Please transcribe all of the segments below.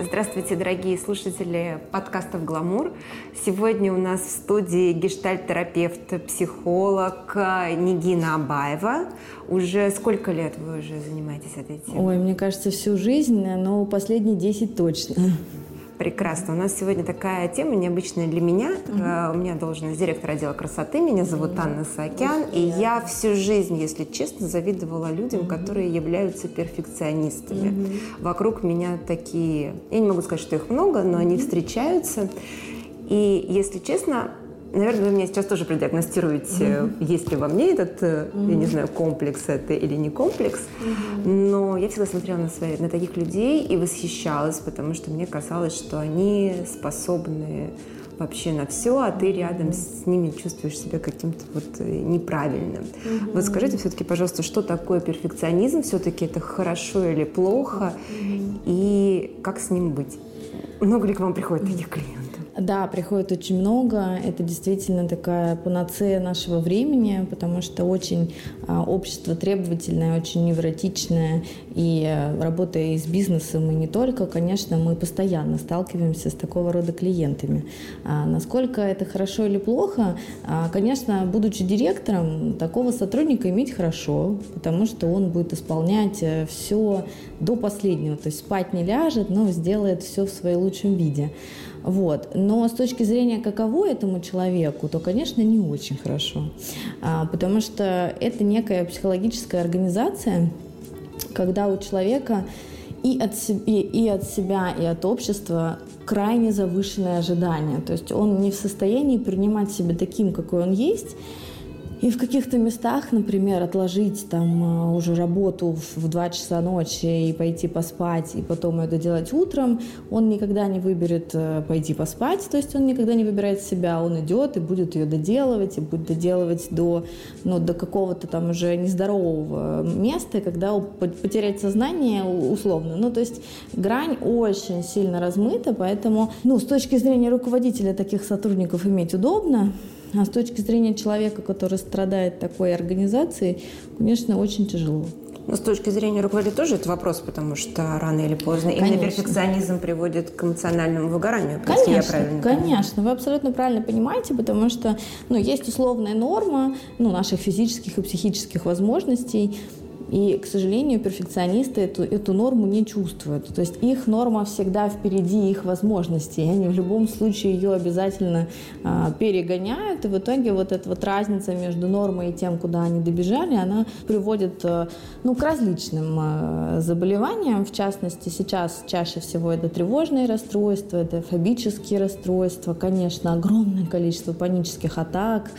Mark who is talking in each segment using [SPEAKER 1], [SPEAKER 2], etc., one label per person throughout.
[SPEAKER 1] Здравствуйте, дорогие слушатели подкастов «Гламур». Сегодня у нас в студии гештальт-терапевт, психолог Нигина Абаева. Уже сколько лет вы уже занимаетесь этой темой?
[SPEAKER 2] Ой, мне кажется, всю жизнь, но последние 10 точно.
[SPEAKER 1] Прекрасно. У нас сегодня такая тема необычная для меня. Uh-huh. У меня должность директора отдела красоты. Меня зовут uh-huh. Анна Саакян. И я всю жизнь, если честно, завидовала людям, uh-huh. которые являются перфекционистами. Uh-huh. Вокруг меня такие... Я не могу сказать, что их много, но uh-huh. они встречаются. И, если честно, Наверное, вы меня сейчас тоже продиагностируете, mm-hmm. есть ли во мне этот, mm-hmm. я не знаю, комплекс это или не комплекс. Mm-hmm. Но я всегда смотрела на, свои, на таких людей и восхищалась, потому что мне казалось, что они способны вообще на все, а ты рядом с ними чувствуешь себя каким-то вот э, неправильным. Mm-hmm. Вот скажите все-таки, пожалуйста, что такое перфекционизм? Все-таки это хорошо или плохо? Mm-hmm. И как с ним быть? Много ли к вам приходит таких клиентов?
[SPEAKER 2] Да, приходит очень много. Это действительно такая панацея нашего времени, потому что очень а, общество требовательное, очень невротичное. И а, работая и с бизнесом, и не только, конечно, мы постоянно сталкиваемся с такого рода клиентами. А, насколько это хорошо или плохо? А, конечно, будучи директором, такого сотрудника иметь хорошо, потому что он будет исполнять э, все до последнего. То есть спать не ляжет, но сделает все в своем лучшем виде. Вот. Но с точки зрения, каково этому человеку, то, конечно, не очень хорошо. А, потому что это некая психологическая организация, когда у человека и от, себе, и от себя, и от общества крайне завышенное ожидание. То есть он не в состоянии принимать себя таким, какой он есть, и в каких-то местах, например, отложить там а, уже работу в 2 часа ночи и пойти поспать, и потом это делать утром, он никогда не выберет э, пойти поспать, то есть он никогда не выбирает себя, он идет и будет ее доделывать, и будет доделывать до, ну, до какого-то там уже нездорового места, когда потерять сознание условно. Ну, то есть грань очень сильно размыта, поэтому, ну, с точки зрения руководителя таких сотрудников иметь удобно, а с точки зрения человека, который страдает такой организацией, конечно, очень тяжело.
[SPEAKER 1] Но с точки зрения руководителя тоже это вопрос, потому что рано или поздно конечно. именно перфекционизм приводит к эмоциональному выгоранию.
[SPEAKER 2] Конечно, я правильно конечно, понимаю. вы абсолютно правильно понимаете, потому что ну, есть условная норма ну, наших физических и психических возможностей, и, к сожалению, перфекционисты эту, эту норму не чувствуют. То есть их норма всегда впереди их возможностей. Они в любом случае ее обязательно а, перегоняют. И в итоге вот эта вот разница между нормой и тем, куда они добежали, она приводит а, ну, к различным а, заболеваниям. В частности, сейчас чаще всего это тревожные расстройства, это фобические расстройства, конечно, огромное количество панических атак.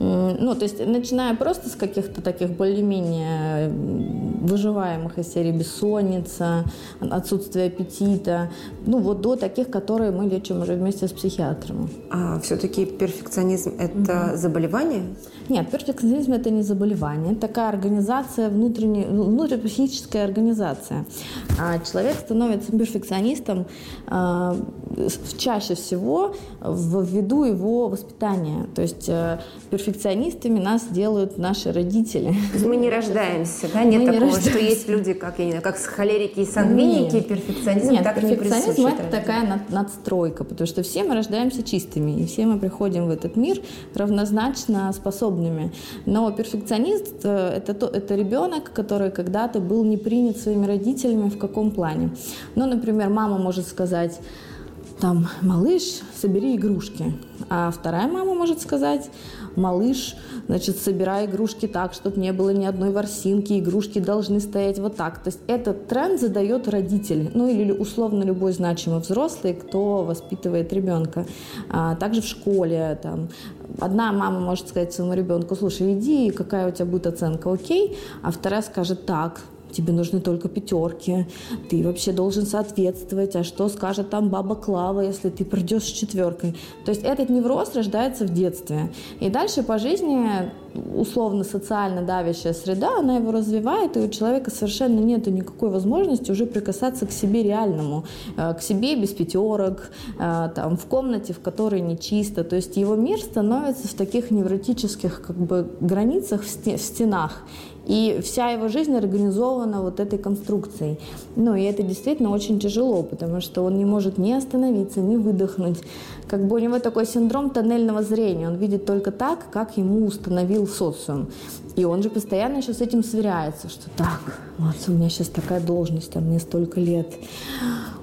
[SPEAKER 2] Ну, то есть, начиная просто с каких-то таких более-менее выживаемых из серии бессонница, отсутствие аппетита, ну, вот до таких, которые мы лечим уже вместе с психиатрами.
[SPEAKER 1] А все-таки перфекционизм – это угу. заболевание?
[SPEAKER 2] Нет, перфекционизм – это не заболевание. Это такая организация, внутренняя, внутрипсихическая организация. А человек становится перфекционистом а, чаще всего ввиду его воспитания. То есть э, перфекционистами нас делают наши родители.
[SPEAKER 1] Мы не рождаемся, да? Нет Мы такого, не что есть люди, как, я не знаю, как холерики и сангвиники, Нет. перфекционизм
[SPEAKER 2] Нет,
[SPEAKER 1] так
[SPEAKER 2] перфекционизм
[SPEAKER 1] не
[SPEAKER 2] это такая над, надстройка, потому что все мы рождаемся чистыми, и все мы приходим в этот мир равнозначно способными. Но перфекционист э, это, то, это ребенок, который когда-то был не принят своими родителями в каком плане. Ну, например, мама может сказать, там, малыш, собери игрушки. А вторая мама может сказать, малыш, значит, собирай игрушки так, чтобы не было ни одной ворсинки, игрушки должны стоять вот так. То есть этот тренд задает родитель, ну или условно любой значимый взрослый, кто воспитывает ребенка. А также в школе, там, одна мама может сказать своему ребенку, слушай, иди, какая у тебя будет оценка, окей, а вторая скажет, так, тебе нужны только пятерки, ты вообще должен соответствовать, а что скажет там баба Клава, если ты придешь с четверкой. То есть этот невроз рождается в детстве. И дальше по жизни условно социально давящая среда, она его развивает, и у человека совершенно нет никакой возможности уже прикасаться к себе реальному, э, к себе без пятерок, э, там, в комнате, в которой не чисто. То есть его мир становится в таких невротических как бы, границах, в стенах. И вся его жизнь организована вот этой конструкцией. Ну, и это действительно очень тяжело, потому что он не может ни остановиться, ни выдохнуть. Как бы у него такой синдром тоннельного зрения. Он видит только так, как ему установил социум. И он же постоянно еще с этим сверяется, что так, вот у меня сейчас такая должность, там мне столько лет,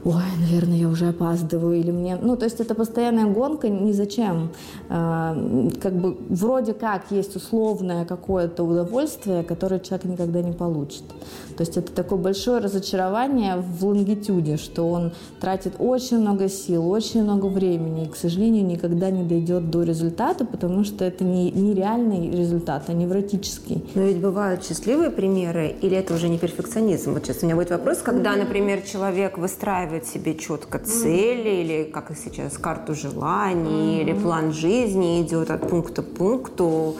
[SPEAKER 2] ой, наверное, я уже опаздываю, или мне... Ну, то есть это постоянная гонка ни зачем. А, как бы вроде как есть условное какое-то удовольствие, которое человек никогда не получит. То есть это такое большое разочарование в лонгитюде, что он тратит очень много сил, очень много времени и, к сожалению, никогда не дойдет до результата, потому что это не, не реальный результат, а невротический.
[SPEAKER 1] Но ведь бывают счастливые примеры, или это уже не перфекционизм? Вот сейчас у меня будет вопрос, когда, например, человек выстраивает себе четко цели, или, как и сейчас, карту желаний, или план жизни, идет от пункта к пункту,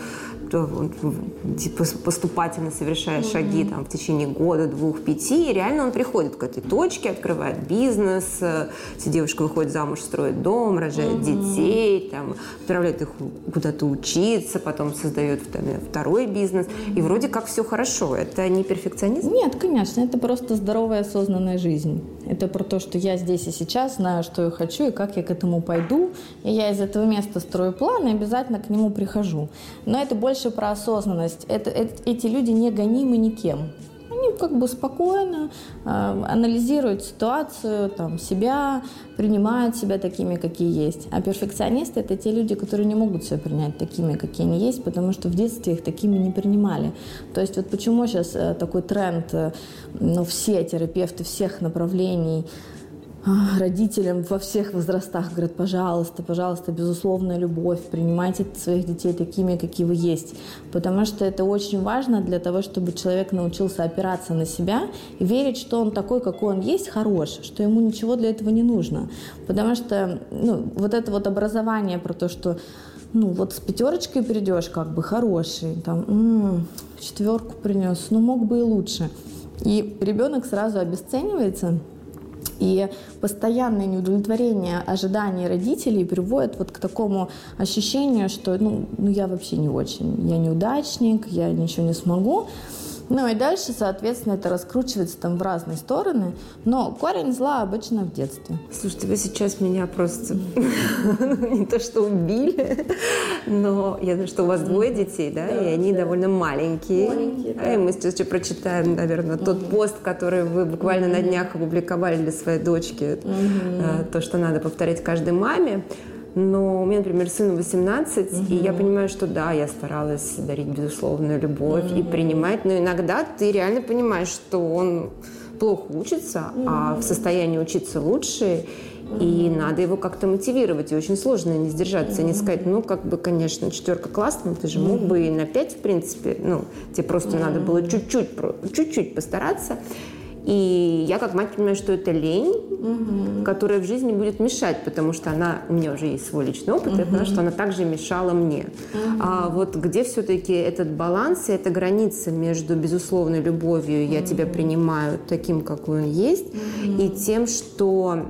[SPEAKER 1] поступательно совершая mm-hmm. шаги там, в течение года, двух, пяти, и реально он приходит к этой точке, открывает бизнес, э, эти девушка выходит замуж, строит дом, рожает детей, там, отправляет их куда-то учиться, потом создает там, второй бизнес, и вроде как все хорошо. Это не перфекционизм?
[SPEAKER 2] Нет, конечно, это просто здоровая осознанная жизнь. Это про то, что я здесь и сейчас знаю, что я хочу и как я к этому пойду, и я из этого места строю план и обязательно к нему прихожу. Но это больше больше про осознанность. Это, это, эти люди не гонимы никем. Они как бы спокойно э, анализируют ситуацию, там, себя, принимают себя такими, какие есть. А перфекционисты – это те люди, которые не могут себя принять такими, какие они есть, потому что в детстве их такими не принимали. То есть вот почему сейчас э, такой тренд, э, ну, все терапевты всех направлений – родителям во всех возрастах говорят, пожалуйста, пожалуйста, безусловная любовь, принимайте своих детей такими, какие вы есть. Потому что это очень важно для того, чтобы человек научился опираться на себя и верить, что он такой, какой он есть, хорош, что ему ничего для этого не нужно. Потому что ну, вот это вот образование про то, что ну вот с пятерочкой придешь, как бы хороший, там, м-м, четверку принес, ну мог бы и лучше. И ребенок сразу обесценивается, и постоянное неудовлетворение ожиданий родителей приводит вот к такому ощущению, что ну, ну я вообще не очень, я неудачник, я ничего не смогу. Ну и дальше, соответственно, это раскручивается там в разные стороны. Но корень зла обычно в детстве.
[SPEAKER 1] Слушайте, вы сейчас меня просто не то что убили, но я знаю, что у вас двое детей, да, и они довольно маленькие. И мы сейчас еще прочитаем, наверное, тот пост, который вы буквально на днях опубликовали для своей дочки, э, то, что надо повторять каждой маме. Но у меня, например, сыну 18, угу. и я понимаю, что да, я старалась дарить безусловную любовь угу. и принимать, но иногда ты реально понимаешь, что он плохо учится, угу. а в состоянии учиться лучше, и надо его как-то мотивировать. И очень сложно не сдержаться, mm не сказать, ну, как бы, конечно, четверка классная, ты же мог бы и на пять, в принципе, ну, тебе просто надо было чуть-чуть, чуть-чуть постараться. И я как мать понимаю, что это лень, угу. которая в жизни будет мешать, потому что она, у меня уже есть свой личный опыт, угу. я поняла, что она также мешала мне. Угу. А вот где все-таки этот баланс и эта граница между безусловной любовью, я тебя принимаю таким, какой он есть, угу. и тем, что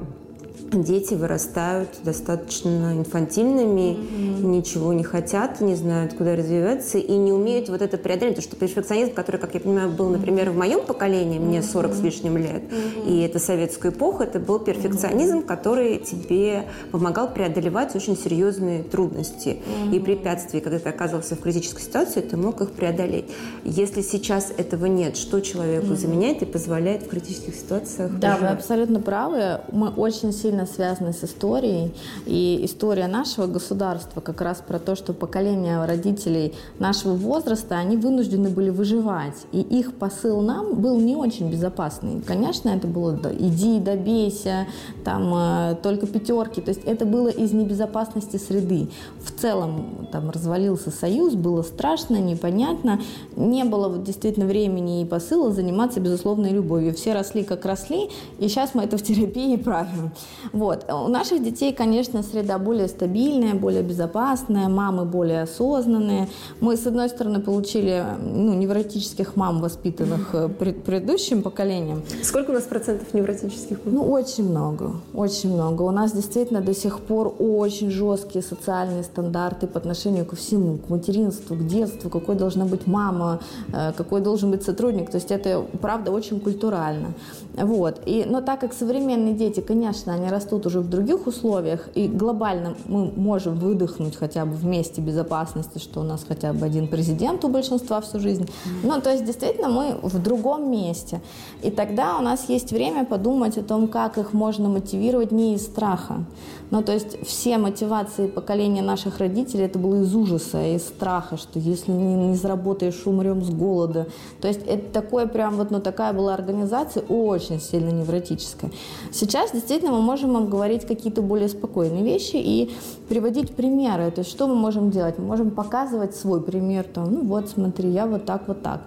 [SPEAKER 1] дети вырастают достаточно инфантильными, mm-hmm. ничего не хотят, не знают, куда развиваться и не умеют вот это преодолеть. Потому что перфекционизм, который, как я понимаю, был, например, в моем поколении, мне 40 с лишним лет, mm-hmm. и это советскую эпоху, это был перфекционизм, mm-hmm. который тебе помогал преодолевать очень серьезные трудности mm-hmm. и препятствия. Когда ты оказывался в критической ситуации, ты мог их преодолеть. Если сейчас этого нет, что человеку mm-hmm. заменяет и позволяет в критических ситуациях
[SPEAKER 2] Да, выживать? вы абсолютно правы. Мы очень сильно связаны с историей. И история нашего государства как раз про то, что поколение родителей нашего возраста, они вынуждены были выживать. И их посыл нам был не очень безопасный. Конечно, это было «иди, добейся», там э, только пятерки. То есть это было из небезопасности среды. В целом там развалился союз, было страшно, непонятно. Не было вот, действительно времени и посыла заниматься безусловной любовью. Все росли как росли, и сейчас мы это в терапии правим. Вот. У наших детей, конечно, среда более стабильная, более безопасная, мамы более осознанные. Мы, с одной стороны, получили ну, невротических мам, воспитанных э, пред, предыдущим поколением.
[SPEAKER 1] Сколько у нас процентов невротических
[SPEAKER 2] мам? Ну, очень много, очень много. У нас действительно до сих пор очень жесткие социальные стандарты по отношению ко всему, к материнству, к детству, какой должна быть мама, э, какой должен быть сотрудник. То есть это, правда, очень культурально. Вот. И, но так как современные дети, конечно, они растут уже в других условиях, и глобально мы можем выдохнуть хотя бы вместе безопасности, что у нас хотя бы один президент у большинства всю жизнь. Ну, то есть, действительно, мы в другом месте. И тогда у нас есть время подумать о том, как их можно мотивировать не из страха. Ну, то есть, все мотивации поколения наших родителей, это было из ужаса, из страха, что если не, не заработаешь, умрем с голода. То есть, это такое прям вот, ну, такая была организация очень сильно невротическая. Сейчас действительно мы можем вам говорить какие-то более спокойные вещи и приводить примеры. То есть что мы можем делать? Мы можем показывать свой пример. Там, ну вот, смотри, я вот так, вот так.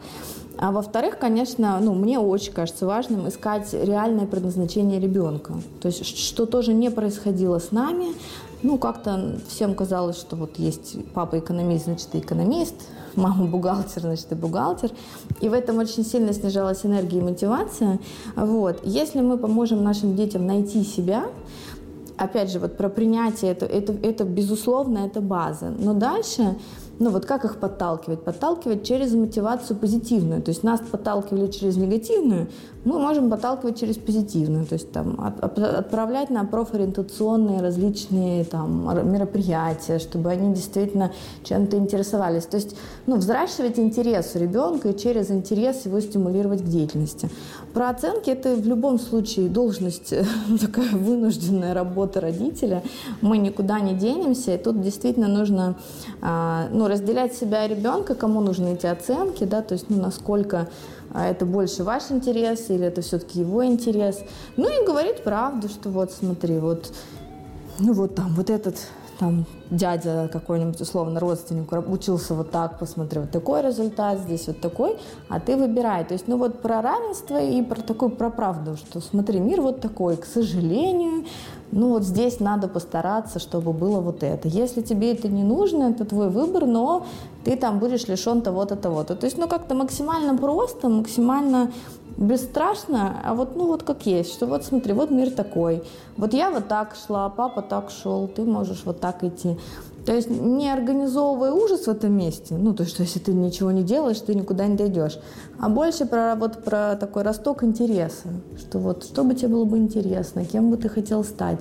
[SPEAKER 2] А во-вторых, конечно, ну, мне очень кажется важным искать реальное предназначение ребенка. То есть, что тоже не происходило с нами. Ну, как-то всем казалось, что вот есть папа экономист, значит, и экономист, мама бухгалтер, значит, и бухгалтер. И в этом очень сильно снижалась энергия и мотивация. Вот. Если мы поможем нашим детям найти себя, опять же, вот про принятие, это, это, это безусловно, это база. Но дальше ну вот как их подталкивать? Подталкивать через мотивацию позитивную. То есть нас подталкивали через негативную, мы можем подталкивать через позитивную. То есть там от, отправлять на профориентационные различные там мероприятия, чтобы они действительно чем-то интересовались. То есть ну, взращивать интерес у ребенка и через интерес его стимулировать к деятельности. Про оценки это в любом случае должность, такая вынужденная работа родителя. Мы никуда не денемся, и тут действительно нужно а, ну, разделять себя и ребенка, кому нужны эти оценки, да, то есть, ну, насколько а, это больше ваш интерес или это все-таки его интерес. Ну и говорить правду, что вот смотри, вот, ну вот там, вот этот там дядя какой-нибудь условно родственник учился вот так, посмотри, вот такой результат, здесь вот такой, а ты выбирай. То есть, ну вот про равенство и про такую, про правду, что смотри, мир вот такой, к сожалению, ну вот здесь надо постараться, чтобы было вот это. Если тебе это не нужно, это твой выбор, но ты там будешь лишен того-то, того-то. То есть, ну как-то максимально просто, максимально бесстрашно, а вот, ну вот как есть, что вот смотри, вот мир такой. Вот я вот так шла, папа так шел, ты можешь вот так идти. То есть не организовывая ужас в этом месте, ну, то есть, если ты ничего не делаешь, ты никуда не дойдешь, а больше про, вот, про такой росток интереса, что вот, что бы тебе было бы интересно, кем бы ты хотел стать.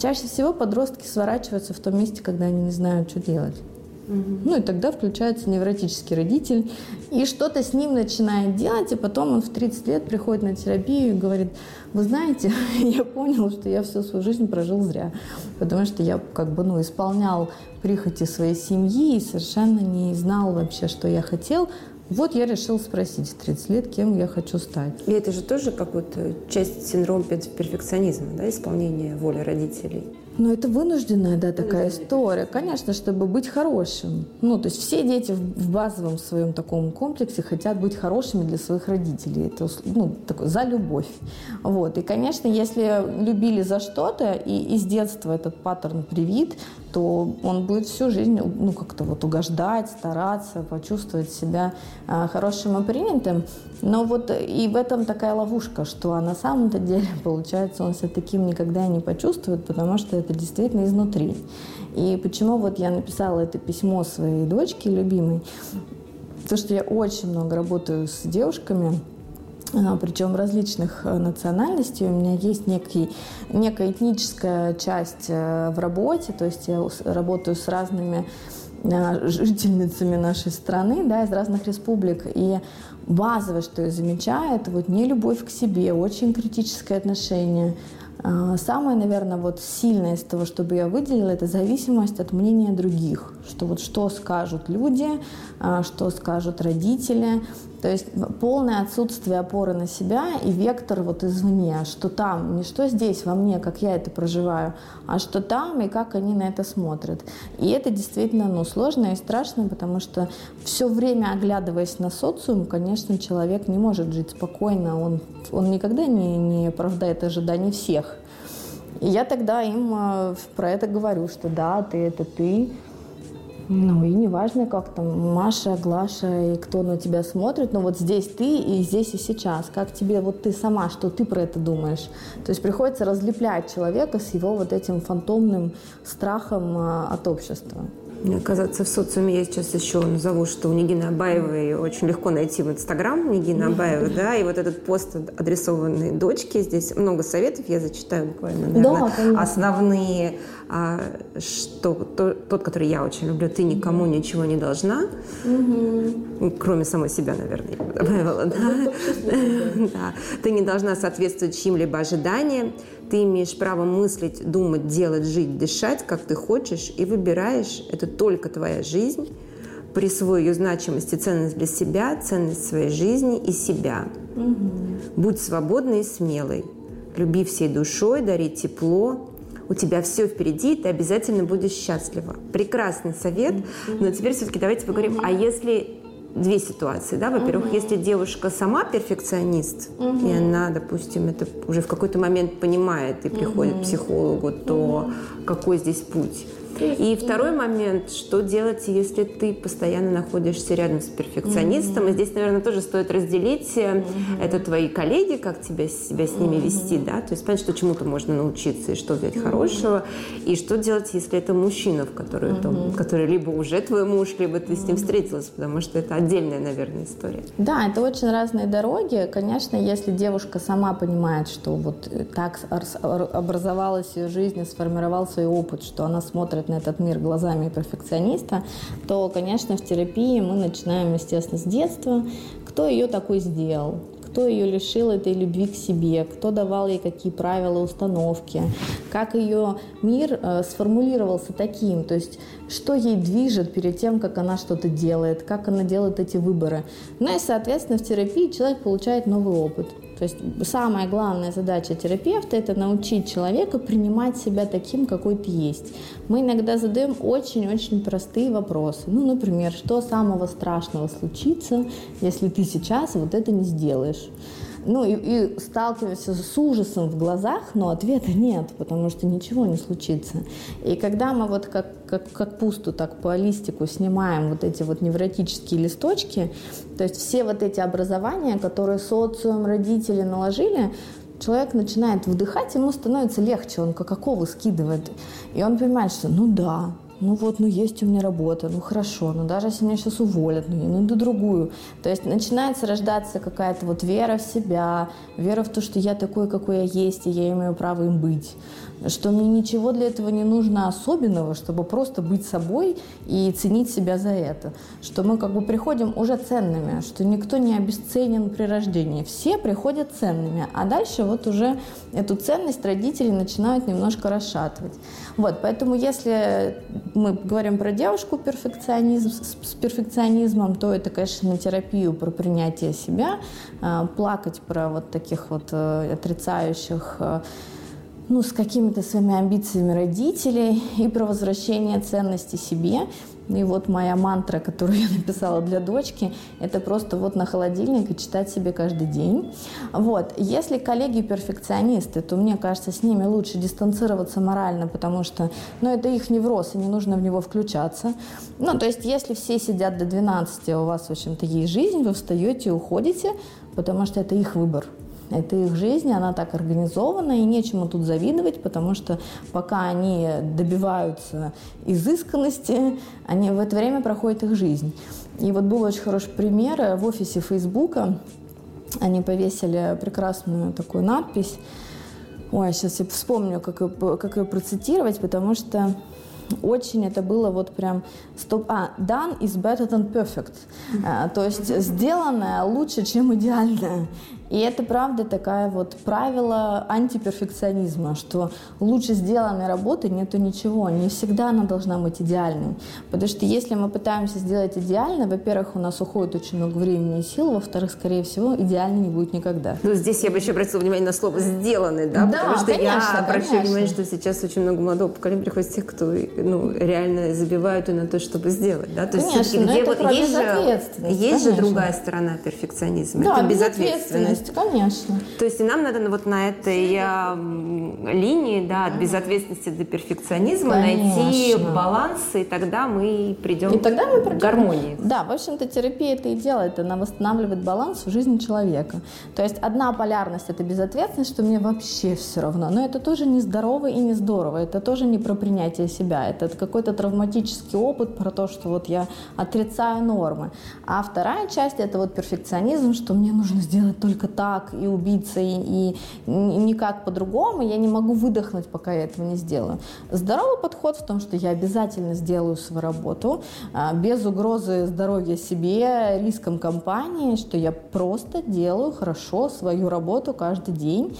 [SPEAKER 2] Чаще всего подростки сворачиваются в том месте, когда они не знают, что делать. Ну и тогда включается невротический родитель, и что-то с ним начинает делать, и потом он в 30 лет приходит на терапию и говорит, вы знаете, я понял, что я всю свою жизнь прожил зря, потому что я как бы ну, исполнял прихоти своей семьи и совершенно не знал вообще, что я хотел, вот я решил спросить в 30 лет, кем я хочу стать.
[SPEAKER 1] И это же тоже какая-то часть синдрома перфекционизма, да, исполнение воли родителей.
[SPEAKER 2] Ну, это вынужденная, да, такая история. Конечно, чтобы быть хорошим. Ну, то есть все дети в базовом своем таком комплексе хотят быть хорошими для своих родителей. Это, ну, такой, за любовь. Вот. И, конечно, если любили за что-то, и из детства этот паттерн привит, то он будет всю жизнь, ну, как-то вот угождать, стараться, почувствовать себя э, хорошим и принятым. Но вот и в этом такая ловушка, что на самом-то деле, получается, он себя таким никогда не почувствует, потому что это действительно изнутри. И почему вот я написала это письмо своей дочке любимой, то, что я очень много работаю с девушками, а, причем различных э, национальностей. У меня есть некий, некая этническая часть э, в работе, то есть я работаю с разными э, жительницами нашей страны, да, из разных республик. И базовое, что я замечаю, это вот не любовь к себе, очень критическое отношение. А, самое, наверное, вот сильное из того, чтобы я выделила, это зависимость от мнения других. Что вот что скажут люди, а, что скажут родители, то есть полное отсутствие опоры на себя и вектор вот извне, что там, не что здесь во мне, как я это проживаю, а что там и как они на это смотрят. И это действительно ну, сложно и страшно, потому что все время оглядываясь на социум, конечно, человек не может жить спокойно, он, он никогда не, не оправдает ожиданий всех. И я тогда им э, про это говорю, что да, ты это ты, ну, и неважно, как там Маша, Глаша и кто на тебя смотрит, но вот здесь ты и здесь и сейчас. Как тебе, вот ты сама, что ты про это думаешь? То есть приходится разлеплять человека с его вот этим фантомным страхом а, от общества.
[SPEAKER 1] Мне кажется, в социуме я сейчас еще назову, что у Нигины Абаевой очень легко найти в Инстаграм Нигина Абаева, да, и вот этот пост, адресованный дочке, здесь много советов, я зачитаю буквально, наверное, да, основные, а, что то, тот, который я очень люблю, ты никому ничего не должна, угу. кроме самой себя, наверное, я бы добавила, да? да. Ты не должна соответствовать чьим-либо ожиданиям, ты имеешь право мыслить, думать, делать, жить, дышать, как ты хочешь, и выбираешь. Это только твоя жизнь. Присвой ее значимость и ценность для себя, ценность своей жизни и себя. Угу. Будь свободной и смелой. Люби всей душой, дари тепло. У тебя все впереди, ты обязательно будешь счастлива. Прекрасный совет. Но теперь все-таки давайте поговорим, а если две ситуации, да, во-первых, угу. если девушка сама перфекционист, угу. и она, допустим, это уже в какой-то момент понимает и приходит угу. к психологу, то угу. какой здесь путь? И второй момент, что делать, если ты постоянно находишься рядом с перфекционистом. И здесь, наверное, тоже стоит разделить, mm-hmm. это твои коллеги, как тебя, себя с ними вести, да, то есть понять, что чему-то можно научиться и что взять хорошего, и что делать, если это мужчина, в который, там, который либо уже твой муж, либо ты с ним встретилась, потому что это отдельная, наверное, история.
[SPEAKER 2] Да, это очень разные дороги. Конечно, если девушка сама понимает, что вот так образовалась ее жизнь, сформировал свой опыт, что она смотрит на этот мир глазами перфекциониста, то, конечно, в терапии мы начинаем, естественно, с детства. Кто ее такой сделал? кто ее лишил этой любви к себе, кто давал ей какие правила, установки, как ее мир э, сформулировался таким, то есть что ей движет перед тем, как она что-то делает, как она делает эти выборы. Ну и, соответственно, в терапии человек получает новый опыт. То есть самая главная задача терапевта – это научить человека принимать себя таким, какой ты есть. Мы иногда задаем очень-очень простые вопросы. Ну, например, что самого страшного случится, если ты сейчас вот это не сделаешь? Ну и, и сталкиваешься с ужасом в глазах, но ответа нет, потому что ничего не случится. И когда мы вот как, как, как пусту, так по листику снимаем вот эти вот невротические листочки, то есть все вот эти образования, которые социум, родители наложили, человек начинает вдыхать, ему становится легче, он как оковы скидывает. И он понимает, что ну да, ну вот, ну есть у меня работа, ну хорошо, ну даже если меня сейчас уволят, ну я найду другую. То есть начинается рождаться какая-то вот вера в себя, вера в то, что я такой, какой я есть, и я имею право им быть что мне ничего для этого не нужно особенного, чтобы просто быть собой и ценить себя за это. Что мы как бы приходим уже ценными, что никто не обесценен при рождении. Все приходят ценными, а дальше вот уже эту ценность родители начинают немножко расшатывать. Вот, поэтому если мы говорим про девушку перфекционизм, с перфекционизмом, то это, конечно, на терапию про принятие себя, а, плакать про вот таких вот э, отрицающих э, ну, с какими-то своими амбициями родителей и про возвращение ценности себе. И вот моя мантра, которую я написала для дочки, это просто вот на холодильник и читать себе каждый день. Вот. Если коллеги перфекционисты, то мне кажется, с ними лучше дистанцироваться морально, потому что ну, это их невроз, и не нужно в него включаться. Ну, то есть, если все сидят до 12, а у вас, в общем-то, есть жизнь, вы встаете и уходите, потому что это их выбор. Это их жизнь, она так организована, и нечему тут завидовать, потому что пока они добиваются изысканности, они в это время проходит их жизнь. И вот был очень хороший пример в офисе Фейсбука. Они повесили прекрасную такую надпись. Ой, сейчас я вспомню, как ее, как ее процитировать, потому что очень это было вот прям стоп. А, done is better than perfect. А, то есть сделанное лучше, чем идеальное. И это правда такая вот правило антиперфекционизма, что лучше сделанной работы нету ничего. Не всегда она должна быть идеальной. Потому что если мы пытаемся сделать идеально, во-первых, у нас уходит очень много времени и сил, во-вторых, скорее всего, идеально не будет никогда.
[SPEAKER 1] Ну, здесь я бы еще обратила внимание на слово «сделанный», да? да Потому что конечно, я обращаю внимание, что сейчас очень много молодого поколения приходит тех, кто ну, реально забивают и на то, чтобы сделать, да? То
[SPEAKER 2] конечно, есть, где вот есть же,
[SPEAKER 1] есть же другая сторона перфекционизма. Да,
[SPEAKER 2] это безответственность есть, конечно.
[SPEAKER 1] То есть и нам надо вот на этой э, линии, да, от безответственности до перфекционизма конечно. найти баланс, и тогда мы придем и тогда мы придем, к гармонии.
[SPEAKER 2] Да, в общем-то терапия это и делает, она восстанавливает баланс в жизни человека. То есть одна полярность это безответственность, что мне вообще все равно, но это тоже не здорово и не здорово, это тоже не про принятие себя, это какой-то травматический опыт про то, что вот я отрицаю нормы. А вторая часть это вот перфекционизм, что мне нужно сделать только так и убиться, и, никак по-другому, я не могу выдохнуть, пока я этого не сделаю. Здоровый подход в том, что я обязательно сделаю свою работу а, без угрозы здоровья себе, риском компании, что я просто делаю хорошо свою работу каждый день,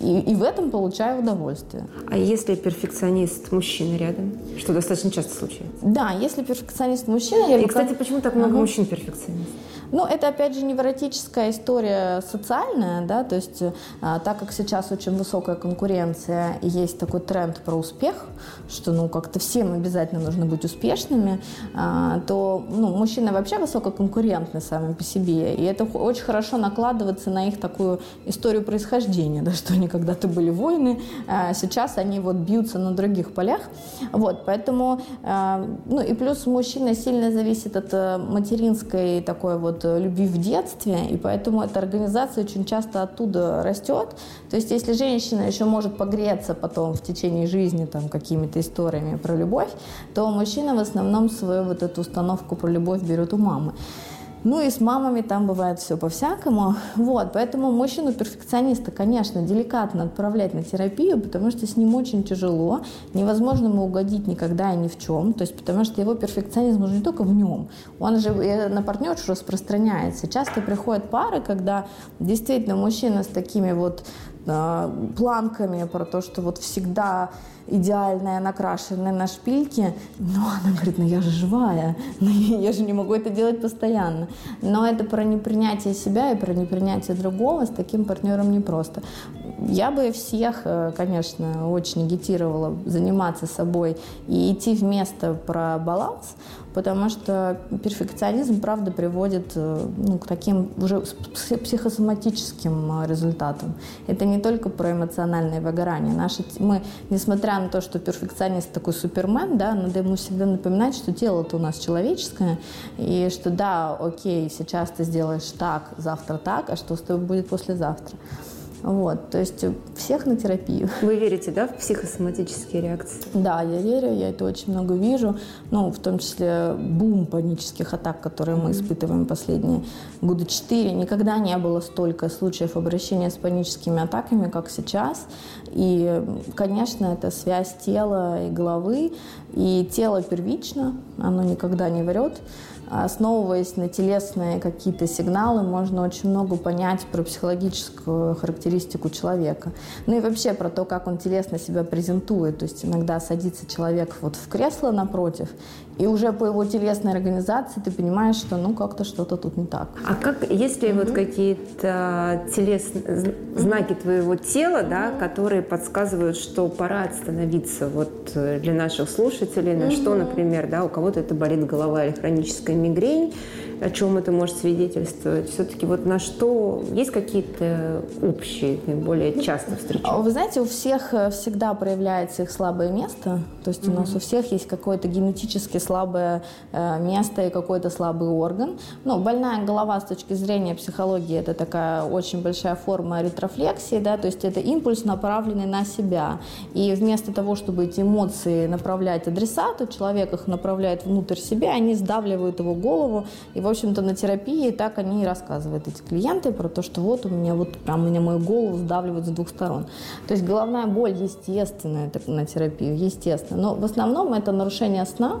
[SPEAKER 2] и, и в этом получаю удовольствие.
[SPEAKER 1] А если перфекционист мужчина рядом, что достаточно часто случается?
[SPEAKER 2] Да, если перфекционист мужчина... Я
[SPEAKER 1] И, кстати, почему так много ага. мужчин перфекционистов?
[SPEAKER 2] Ну, это, опять же, невротическая история социальная, да, то есть а, так как сейчас очень высокая конкуренция и есть такой тренд про успех, что, ну, как-то всем обязательно нужно быть успешными, а, то, ну, мужчины вообще высококонкурентны сами по себе, и это очень хорошо накладывается на их такую историю происхождения, да, что они когда-то были воины, а сейчас они вот бьются на других полях, вот, поэтому, а, ну, и плюс мужчина сильно зависит от э, материнской такой вот вот э, любви в детстве, и поэтому эта организация очень часто оттуда растет. То есть если женщина еще может погреться потом в течение жизни там какими-то историями про любовь, то мужчина в основном свою вот эту установку про любовь берет у мамы. Ну и с мамами там бывает все по-всякому. Вот, поэтому мужчину-перфекциониста, конечно, деликатно отправлять на терапию, потому что с ним очень тяжело. Невозможно ему угодить никогда и ни в чем. То есть, потому что его перфекционизм уже не только в нем, он же на партнершу распространяется. Часто приходят пары, когда действительно мужчина с такими вот планками про то, что вот всегда идеальная, накрашенная на шпильке, но она говорит, ну я же живая, ну, я же не могу это делать постоянно. Но это про непринятие себя и про непринятие другого, с таким партнером непросто. Я бы всех, э, конечно, очень агитировала заниматься собой и идти вместо про баланс, потому что перфекционизм, правда, приводит э, ну, к таким уже психосоматическим э, результатам. Это не только про эмоциональное выгорание. Наши, мы, несмотря на то, что перфекционист такой супермен, да, надо ему всегда напоминать, что тело-то у нас человеческое, и что да, окей, сейчас ты сделаешь так, завтра так, а что с тобой будет послезавтра. Вот, то есть всех на терапию.
[SPEAKER 1] Вы верите, да, в психосоматические реакции?
[SPEAKER 2] Да, я верю, я это очень много вижу, ну, в том числе бум панических атак, которые мы испытываем последние года четыре. Никогда не было столько случаев обращения с паническими атаками, как сейчас. И, конечно, это связь тела и головы, и тело первично, оно никогда не врет основываясь на телесные какие-то сигналы, можно очень много понять про психологическую характеристику человека. Ну и вообще про то, как он телесно себя презентует. То есть иногда садится человек вот в кресло напротив, и уже по его телесной организации ты понимаешь, что ну как-то что-то тут не так.
[SPEAKER 1] А как, есть ли mm-hmm. вот какие-то телесные знаки твоего тела, да, которые подсказывают, что пора остановиться вот э, для наших слушателей, на mm-hmm. что, например, да, у кого-то это болит голова или хроническая мигрень, о чем это может свидетельствовать? Все-таки вот на что есть какие-то общие, наиболее часто встречаются?
[SPEAKER 2] Вы знаете, у всех э, всегда проявляется их слабое место. То есть mm-hmm. у нас у всех есть какое-то генетически слабое э, место и какой-то слабый орган. Ну, больная голова с точки зрения психологии это такая очень большая форма ретрофлексии, да, то есть это импульс, направленный на себя. И вместо того, чтобы эти эмоции направлять адресату, человек их направляет внутрь себя, они сдавливают его голову и в общем-то, на терапии так они и рассказывают, эти клиенты, про то, что вот у меня вот прям у меня мою голову сдавливают с двух сторон. То есть головная боль естественная на терапию, естественно. Но в основном это нарушение сна,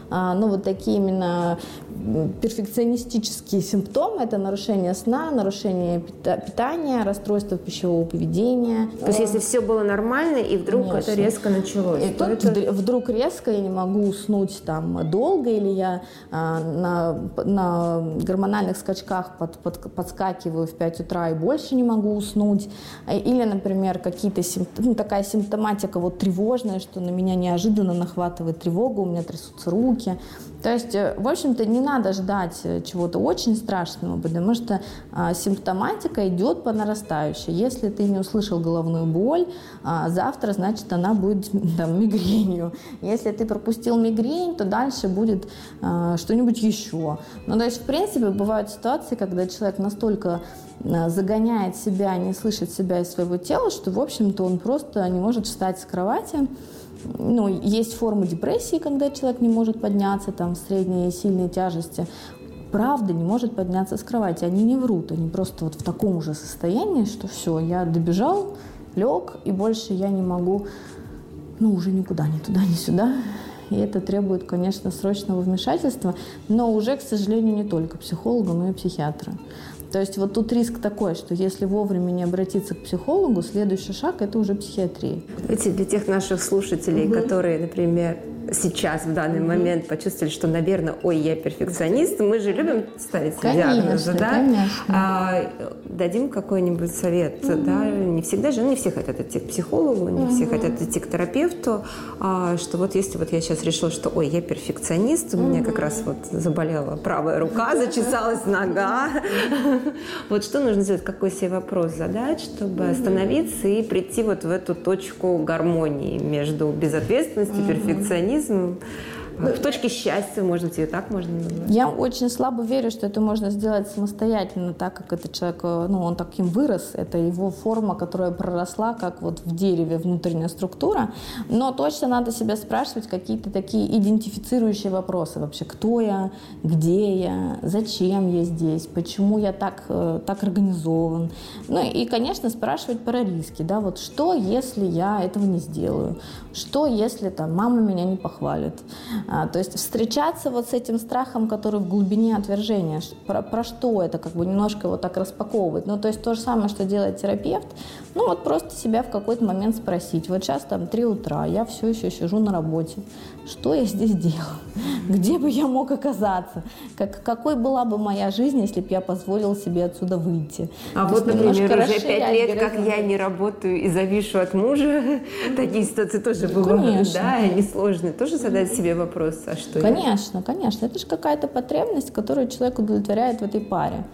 [SPEAKER 2] ну, вот такие именно перфекционистические симптомы – это нарушение сна, нарушение питания, расстройство пищевого поведения.
[SPEAKER 1] То есть если все было нормально, и вдруг Конечно. это резко началось? И
[SPEAKER 2] тут это... вдруг резко я не могу уснуть там долго, или я а, на, на гормональных скачках под, под, подскакиваю в 5 утра и больше не могу уснуть. Или, например, какие-то симптомы, ну, такая симптоматика вот тревожная, что на меня неожиданно нахватывает тревога, у меня трясутся руки, руки. То есть, э, в общем-то, не надо ждать э, чего-то очень страшного, потому что а, симптоматика идет по нарастающей. Если ты не услышал головную боль, а, завтра, значит, она будет там, мигренью. Если ты пропустил мигрень, то дальше будет а, что-нибудь еще. Ну, то есть, в принципе, бывают ситуации, когда человек настолько загоняет себя, не слышит себя и своего тела, что, в общем-то, он просто не может встать с кровати, ну, есть формы депрессии, когда человек не может подняться, там, средние и сильные тяжести. Правда не может подняться с кровати. Они не врут, они просто вот в таком же состоянии, что все, я добежал, лег, и больше я не могу, ну, уже никуда, ни туда, ни сюда. И это требует, конечно, срочного вмешательства, но уже, к сожалению, не только психолога, но и психиатра. То есть вот тут риск такой, что если вовремя не обратиться к психологу, следующий шаг – это уже психиатрия.
[SPEAKER 1] Эти для тех наших слушателей, угу. которые, например, сейчас, в данный mm-hmm. момент почувствовали, что, наверное, ой, я перфекционист, мы же любим ставить конечно, диагнозы, да? Конечно. А, дадим какой-нибудь совет, mm-hmm. да? Не всегда же, не все хотят идти к психологу, не mm-hmm. все хотят идти к терапевту, а, что вот если вот я сейчас решила, что, ой, я перфекционист, у mm-hmm. меня как раз вот заболела правая рука, зачесалась нога, вот что нужно сделать, какой себе вопрос задать, чтобы остановиться и прийти вот в эту точку гармонии между безответственностью, перфекционизмом veganismo, в точке счастья, может быть, и так можно назвать.
[SPEAKER 2] Я очень слабо верю, что это можно сделать самостоятельно, так как этот человек, э, ну, он таким вырос, это его форма, которая проросла, как вот в дереве внутренняя структура. Но точно надо себя спрашивать какие-то такие идентифицирующие вопросы вообще. Кто я, где я, зачем я здесь, почему я так, э, так организован. Ну и, конечно, спрашивать про риски, да, вот что, если я этого не сделаю, что, если там мама меня не похвалит, а, то есть встречаться вот с этим страхом, который в глубине отвержения, про, про что это, как бы немножко его так распаковывать. Ну, то есть то же самое, что делает терапевт, ну вот просто себя в какой-то момент спросить. Вот сейчас там 3 утра, я все еще сижу на работе. Что я здесь делаю? Где бы я мог оказаться? Как, какой была бы моя жизнь, если бы я позволил себе отсюда выйти?
[SPEAKER 1] А То вот, например, уже пять лет, как я не работаю и завишу от мужа, такие ситуации тоже бывают. Да, они сложные. Тоже задать себе вопрос, а что
[SPEAKER 2] Конечно, я? конечно. Это же какая-то потребность, которую человек удовлетворяет в этой паре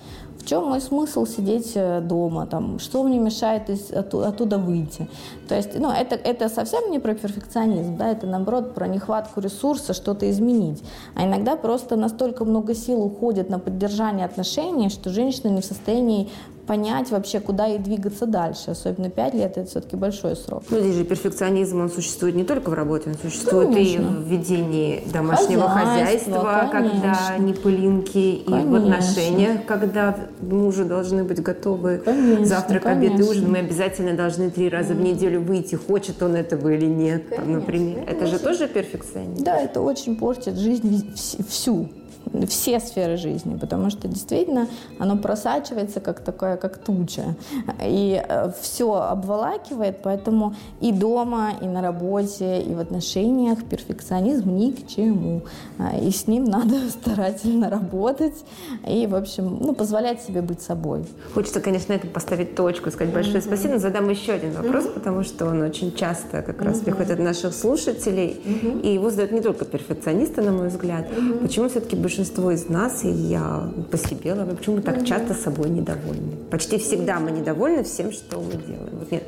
[SPEAKER 2] чем мой смысл сидеть э, дома, там, что мне мешает из, оттуда выйти. То есть, ну, это, это совсем не про перфекционизм, да, это, наоборот, про нехватку ресурса что-то изменить. А иногда просто настолько много сил уходит на поддержание отношений, что женщина не в состоянии понять вообще, куда ей двигаться дальше. Особенно 5 лет – это все-таки большой срок.
[SPEAKER 1] Ну, здесь же перфекционизм, он существует не только в работе, он существует конечно. и в ведении домашнего хозяйства, хозяйства когда не пылинки, и в отношениях, когда мужу должны быть готовы конечно, завтрак, конечно. обед и ужин. Мы обязательно должны три раза в неделю выйти, хочет он этого или нет, конечно, например. Конечно. Это же тоже перфекционизм.
[SPEAKER 2] Да, это очень портит жизнь всю все сферы жизни, потому что действительно оно просачивается как такое, как туча, и э, все обволакивает, поэтому и дома, и на работе, и в отношениях перфекционизм ни к чему, а, и с ним надо старательно работать и, в общем, ну, позволять себе быть собой.
[SPEAKER 1] Хочется, конечно, на этом поставить точку, сказать большое mm-hmm. спасибо, но задам еще один вопрос, mm-hmm. потому что он очень часто как раз mm-hmm. приходит от наших слушателей, mm-hmm. и его задают не только перфекционисты, на мой взгляд. Mm-hmm. Почему все-таки большинство большинство из нас, и я по себе, почему мы так часто собой недовольны. Почти всегда мы недовольны всем, что мы делаем. Вот нет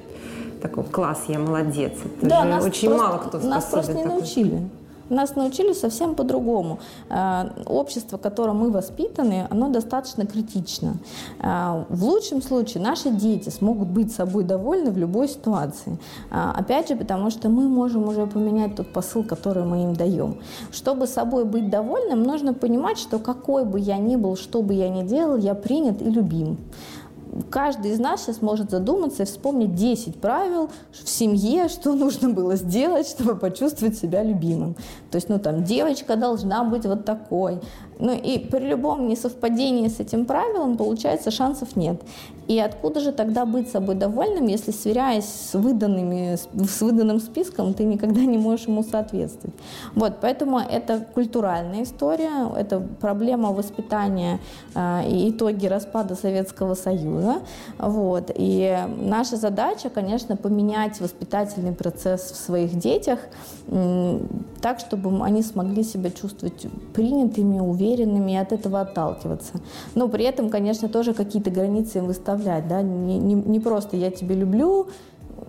[SPEAKER 1] такого класс, я молодец. Это да, же очень просто, мало кто способен.
[SPEAKER 2] Нас просто не такой. научили. Нас научили совсем по-другому. Э, общество, в котором мы воспитаны, оно достаточно критично. Э, в лучшем случае наши дети смогут быть собой довольны в любой ситуации. Э, опять же, потому что мы можем уже поменять тот посыл, который мы им даем. Чтобы собой быть довольным, нужно понимать, что какой бы я ни был, что бы я ни делал, я принят и любим каждый из нас сейчас может задуматься и вспомнить 10 правил в семье, что нужно было сделать, чтобы почувствовать себя любимым. То есть, ну там, девочка должна быть вот такой, Ну и при любом несовпадении с этим правилом, получается, шансов нет. И откуда же тогда быть собой довольным, если сверяясь с, выданными, с выданным списком, ты никогда не можешь ему соответствовать? Вот, поэтому это культуральная история, это проблема воспитания э, и итоги распада Советского Союза. Вот. И наша задача, конечно, поменять воспитательный процесс в своих детях э, так, чтобы они смогли себя чувствовать принятыми, уверенными и от этого отталкиваться. Но при этом, конечно, тоже какие-то границы им выставлять да, не, не, не просто «я тебя люблю»,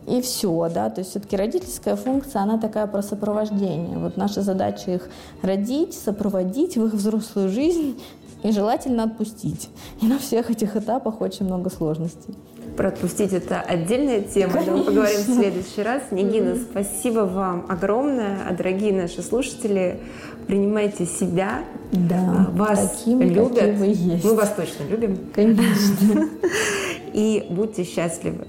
[SPEAKER 2] и все, да, то есть все-таки родительская функция, она такая про сопровождение. Вот наша задача их родить, сопроводить в их взрослую жизнь и желательно отпустить. И на всех этих этапах очень много сложностей.
[SPEAKER 1] Про отпустить это отдельная тема, Конечно. мы поговорим в следующий раз. Нигина, mm-hmm. спасибо вам огромное, а дорогие наши слушатели, принимайте себя,
[SPEAKER 2] да,
[SPEAKER 1] а, вас таким, любят,
[SPEAKER 2] вы есть.
[SPEAKER 1] мы вас точно любим.
[SPEAKER 2] Конечно.
[SPEAKER 1] И будьте счастливы.